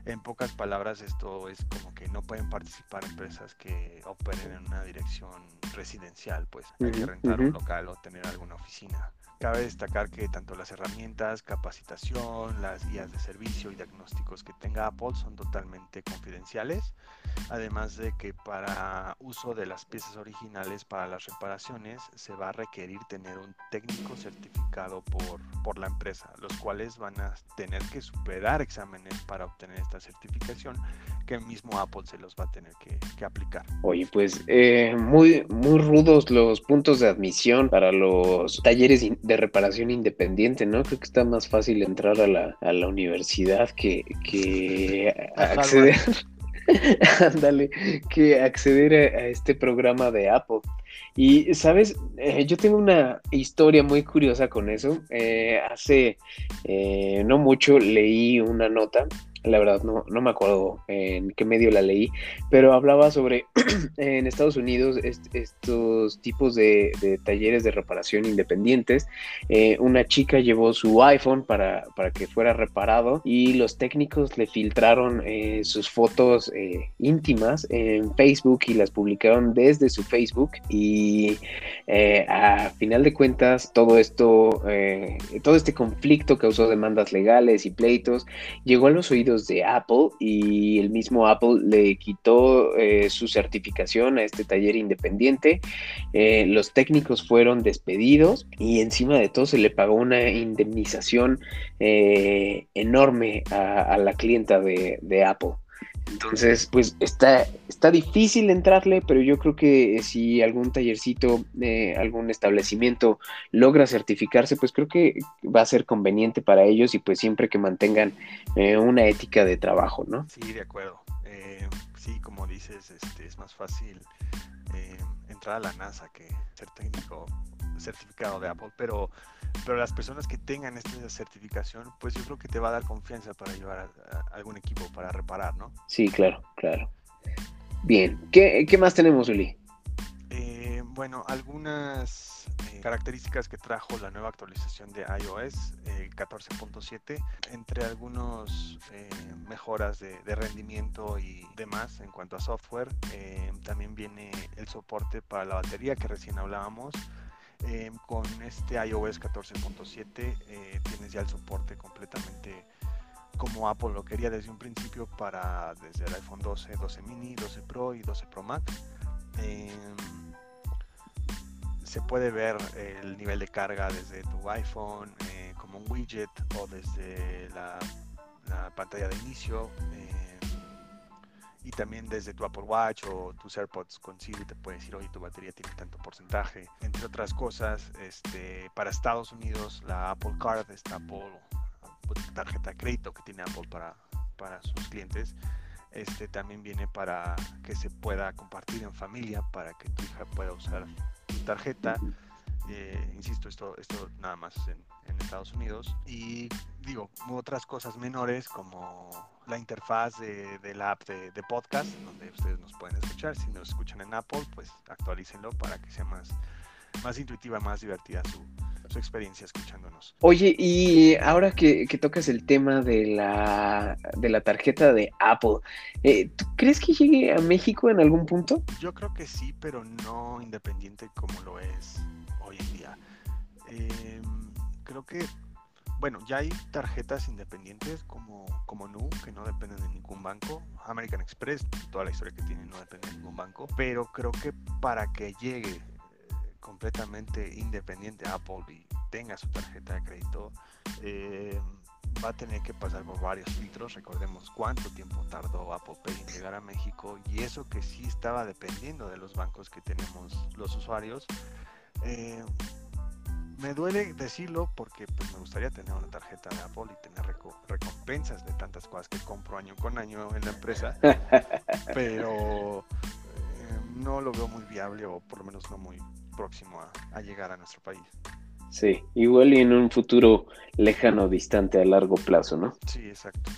En pocas palabras, esto es como que no pueden participar empresas que operen en una dirección residencial, pues hay que rentar un local o tener alguna oficina. Cabe destacar que tanto las herramientas, capacitación, las guías de servicio y diagnósticos que tenga Apple son totalmente confidenciales, además de que para uso de las piezas originales para las reparaciones se va a requerir tener un técnico certificado por, por la empresa, los cuales van a tener que superar exámenes para obtener esta certificación que mismo Apple se los va a tener que, aplicar. Oye, pues eh, muy, muy rudos los puntos de admisión para los talleres de reparación independiente, ¿no? Creo que está más fácil entrar a la, a la universidad que, que acceder. Ándale, que acceder a, este programa de Apple. Y, ¿sabes? Eh, yo tengo una historia muy curiosa con eso. Eh, hace no mucho leí una nota la verdad no, no me acuerdo en qué medio la leí, pero hablaba sobre en Estados Unidos estos tipos de, talleres de reparación independientes. Eh, una chica llevó su iPhone para, para, que fuera reparado y los técnicos le filtraron eh, sus fotos eh, íntimas en Facebook y las publicaron desde su Facebook y a final de cuentas todo esto, todo este conflicto causó demandas legales y pleitos, llegó a los oídos de Apple y el mismo Apple le quitó su certificación a este taller independiente. los técnicos fueron despedidos y encima de todo se le pagó una indemnización eh, enorme a, la clienta de, Apple. Entonces, pues está, está difícil entrarle, pero yo creo que si algún tallercito, eh, algún establecimiento logra certificarse, pues creo que va a ser conveniente para ellos y pues siempre que mantengan eh, una ética de trabajo, ¿no? Sí, de acuerdo. sí, como dices, este, es más fácil entrar a la NASA que ser técnico certificado de Apple, pero, pero las personas que tengan esta certificación, pues yo creo que te va a dar confianza para llevar a, algún equipo para reparar, ¿no? Sí, claro, claro. Bien, ¿qué, qué más tenemos, Uli? Eh, bueno, algunas eh, características que trajo la nueva actualización de iOS 14.7, eh, entre algunos mejoras de, de, rendimiento y demás en cuanto a software, también viene el soporte para la batería que recién hablábamos, eh, con este iOS 14.7 eh, tienes ya el soporte completamente como Apple lo quería desde un principio para desde el iPhone 12, 12 mini, 12 Pro y 12 Pro Max. Em, se puede ver el nivel de carga desde tu iPhone eh, como un widget o desde la, la pantalla de inicio y también desde tu Apple Watch o tus AirPods con Siri te puede decir, oye, tu batería tiene tanto porcentaje. Entre otras cosas, este, para Estados Unidos, la Apple Card, esta Apple tarjeta de crédito que tiene Apple para, para sus clientes, este, también viene para que se pueda compartir en familia, para que tu hija pueda usar tu tarjeta. Eh, insisto, esto, esto nada más en, en Estados Unidos. Y digo, otras cosas menores como la interfaz de, la app de, podcast, donde ustedes nos pueden escuchar. Si nos escuchan en Apple, pues actualícenlo para que sea más, más intuitiva, más divertida su, su experiencia escuchándonos. Oye, y ahora que, tocas el tema de la, de la tarjeta de Apple, eh, ¿tú crees que llegue a México en algún punto? Yo creo que sí, pero no independiente como lo es hoy en día. Eh, creo que bueno, ya hay tarjetas independientes como, como Nu, que no dependen de ningún banco. American Express, toda la historia que tiene, no depende de ningún banco. Pero creo que para que llegue eh, completamente independiente Apple y tenga su tarjeta de crédito, eh, va a tener que pasar por varios filtros. Recordemos cuánto tiempo tardó Apple Pay en llegar a México y eso que sí estaba dependiendo de los bancos que tenemos los usuarios. Eh, me duele decirlo porque pues, me gustaría tener una tarjeta de Apple y tener recompensas de tantas cosas que compro año con año en la empresa, pero eh, no lo veo muy viable o por lo menos no muy próximo a, a llegar a nuestro país. Sí, igual y en un futuro lejano, distante, a largo plazo, ¿no? Sí, exacto.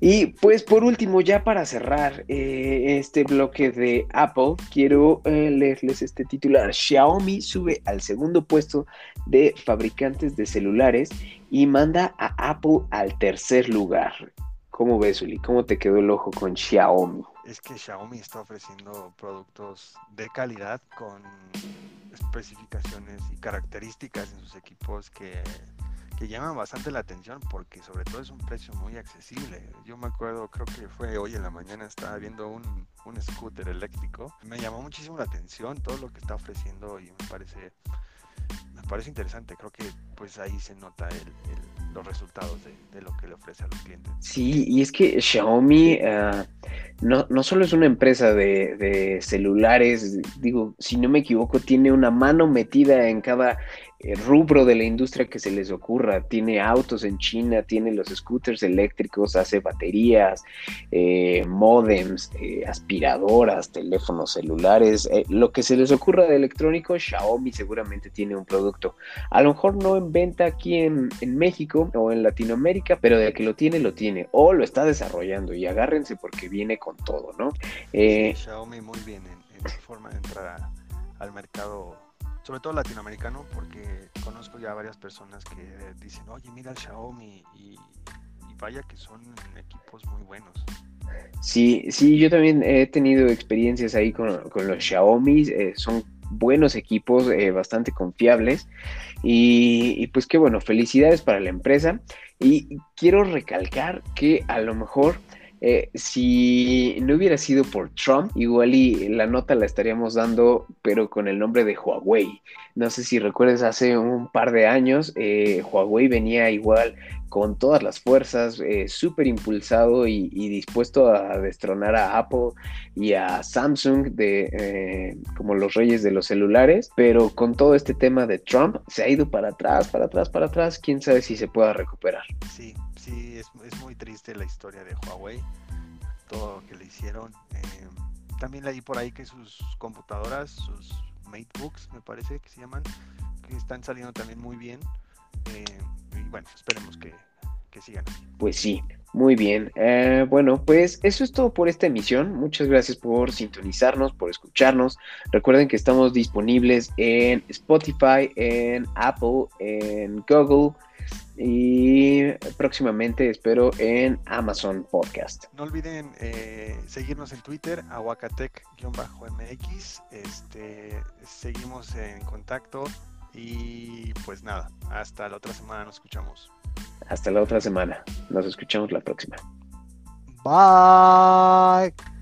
Y pues por último, ya para cerrar eh, este bloque de Apple, quiero eh, leerles este titular. Xiaomi sube al segundo puesto de fabricantes de celulares y manda a Apple al tercer lugar. ¿Cómo ves, Uli? ¿Cómo te quedó el ojo con Xiaomi? Es que Xiaomi está ofreciendo productos de calidad con especificaciones y características en sus equipos que que llaman bastante la atención porque sobre todo es un precio muy accesible. Yo me acuerdo, creo que fue hoy en la mañana, estaba viendo un, un scooter eléctrico. Me llamó muchísimo la atención todo lo que está ofreciendo y me parece, me parece interesante. Creo que pues ahí se nota el los resultados de, lo que le ofrece a los clientes. Sí, y es que Xiaomi eh, no, no, solo es una empresa de, celulares, digo, si no me equivoco, tiene una mano metida en cada rubro de la industria que se les ocurra. Tiene autos en China, tiene los scooters eléctricos, hace baterías, eh, modems, eh, aspiradoras, teléfonos celulares, lo que se les ocurra de electrónico, Xiaomi seguramente tiene un producto. A lo mejor no en venta aquí en, México o en Latinoamérica, pero de que lo tiene, lo tiene. O lo está desarrollando y agárrense porque viene con todo, ¿no? Xiaomi muy bien en, su forma de entrar al mercado sobre todo latinoamericano, porque conozco ya varias personas que dicen, oye, mira el Xiaomi y, vaya que son equipos muy buenos. Sí, sí, yo también he tenido experiencias ahí con, los Xiaomi, eh, son buenos equipos, eh, bastante confiables y, y, pues qué bueno, felicidades para la empresa y quiero recalcar que a lo mejor eh, si no hubiera sido por Trump, igual y la nota la estaríamos dando, pero con el nombre de Huawei. No sé si recuerdes, hace un par de años, eh, Huawei venía igual con todas las fuerzas, eh, súper impulsado y, dispuesto a destronar a Apple y a Samsung de como los reyes de los celulares, pero con todo este tema de Trump se ha ido para atrás, para atrás, para atrás, quién sabe si se pueda recuperar. Sí, sí, es, muy triste la historia de Huawei, todo lo que le hicieron. Eh, también leí por ahí que sus computadoras, sus MateBooks, me parece que se llaman, que están saliendo también muy bien. Eh, y bueno, esperemos que, sigan Pues sí, muy bien. Eh, bueno, pues eso es todo por esta emisión. Muchas gracias por sintonizarnos, por escucharnos. Recuerden que estamos disponibles en Spotify, en Apple, en Google y próximamente espero en Amazon Podcast. No olviden eh, seguirnos en Twitter, aguacatec-mx. Este, seguimos en contacto y pues nada, hasta la otra semana nos escuchamos. Hasta la otra semana, nos escuchamos la próxima. Bye.